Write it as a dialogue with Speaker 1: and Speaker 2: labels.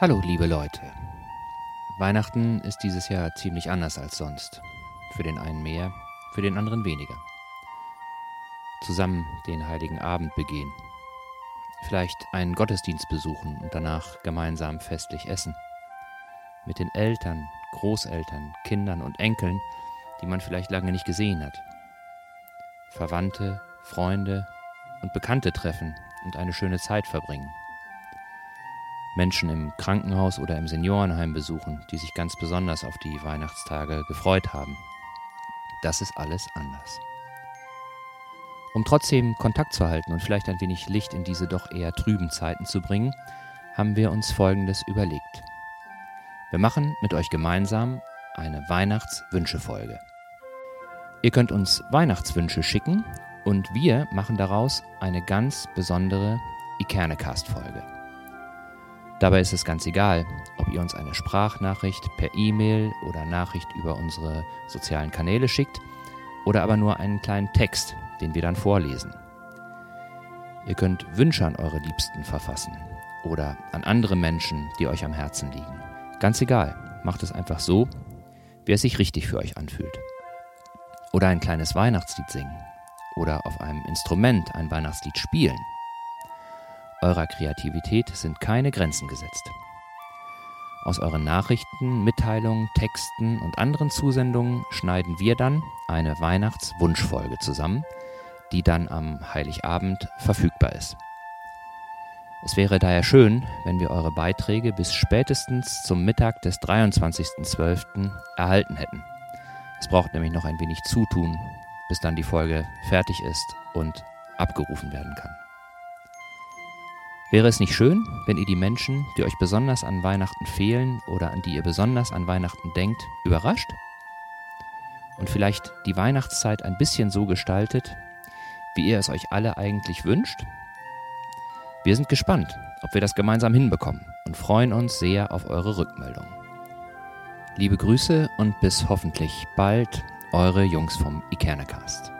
Speaker 1: Hallo, liebe Leute. Weihnachten ist dieses Jahr ziemlich anders als sonst. Für den einen mehr, für den anderen weniger. Zusammen den heiligen Abend begehen. Vielleicht einen Gottesdienst besuchen und danach gemeinsam festlich essen. Mit den Eltern, Großeltern, Kindern und Enkeln, die man vielleicht lange nicht gesehen hat. Verwandte, Freunde und Bekannte treffen und eine schöne Zeit verbringen. Menschen im Krankenhaus oder im Seniorenheim besuchen, die sich ganz besonders auf die Weihnachtstage gefreut haben. Das ist alles anders. Um trotzdem Kontakt zu halten und vielleicht ein wenig Licht in diese doch eher trüben Zeiten zu bringen, haben wir uns Folgendes überlegt. Wir machen mit euch gemeinsam eine Weihnachtswünschefolge. Ihr könnt uns Weihnachtswünsche schicken und wir machen daraus eine ganz besondere Ikernecast-Folge. Dabei ist es ganz egal, ob ihr uns eine Sprachnachricht per E-Mail oder Nachricht über unsere sozialen Kanäle schickt oder aber nur einen kleinen Text, den wir dann vorlesen. Ihr könnt Wünsche an eure Liebsten verfassen oder an andere Menschen, die euch am Herzen liegen. Ganz egal, macht es einfach so, wie es sich richtig für euch anfühlt. Oder ein kleines Weihnachtslied singen oder auf einem Instrument ein Weihnachtslied spielen Eurer Kreativität sind keine Grenzen gesetzt. Aus euren Nachrichten, Mitteilungen, Texten und anderen Zusendungen schneiden wir dann eine Weihnachtswunschfolge zusammen, die dann am Heiligabend verfügbar ist. Es wäre daher schön, wenn wir eure Beiträge bis spätestens zum Mittag des 23.12. erhalten hätten. Es braucht nämlich noch ein wenig Zutun, bis dann die Folge fertig ist und abgerufen werden kann. Wäre es nicht schön, wenn ihr die Menschen, die euch besonders an Weihnachten fehlen oder an die ihr besonders an Weihnachten denkt, überrascht? Und vielleicht die Weihnachtszeit ein bisschen so gestaltet, wie ihr es euch alle eigentlich wünscht? Wir sind gespannt, ob wir das gemeinsam hinbekommen und freuen uns sehr auf eure Rückmeldung. Liebe Grüße und bis hoffentlich bald, eure Jungs vom Ikernecast.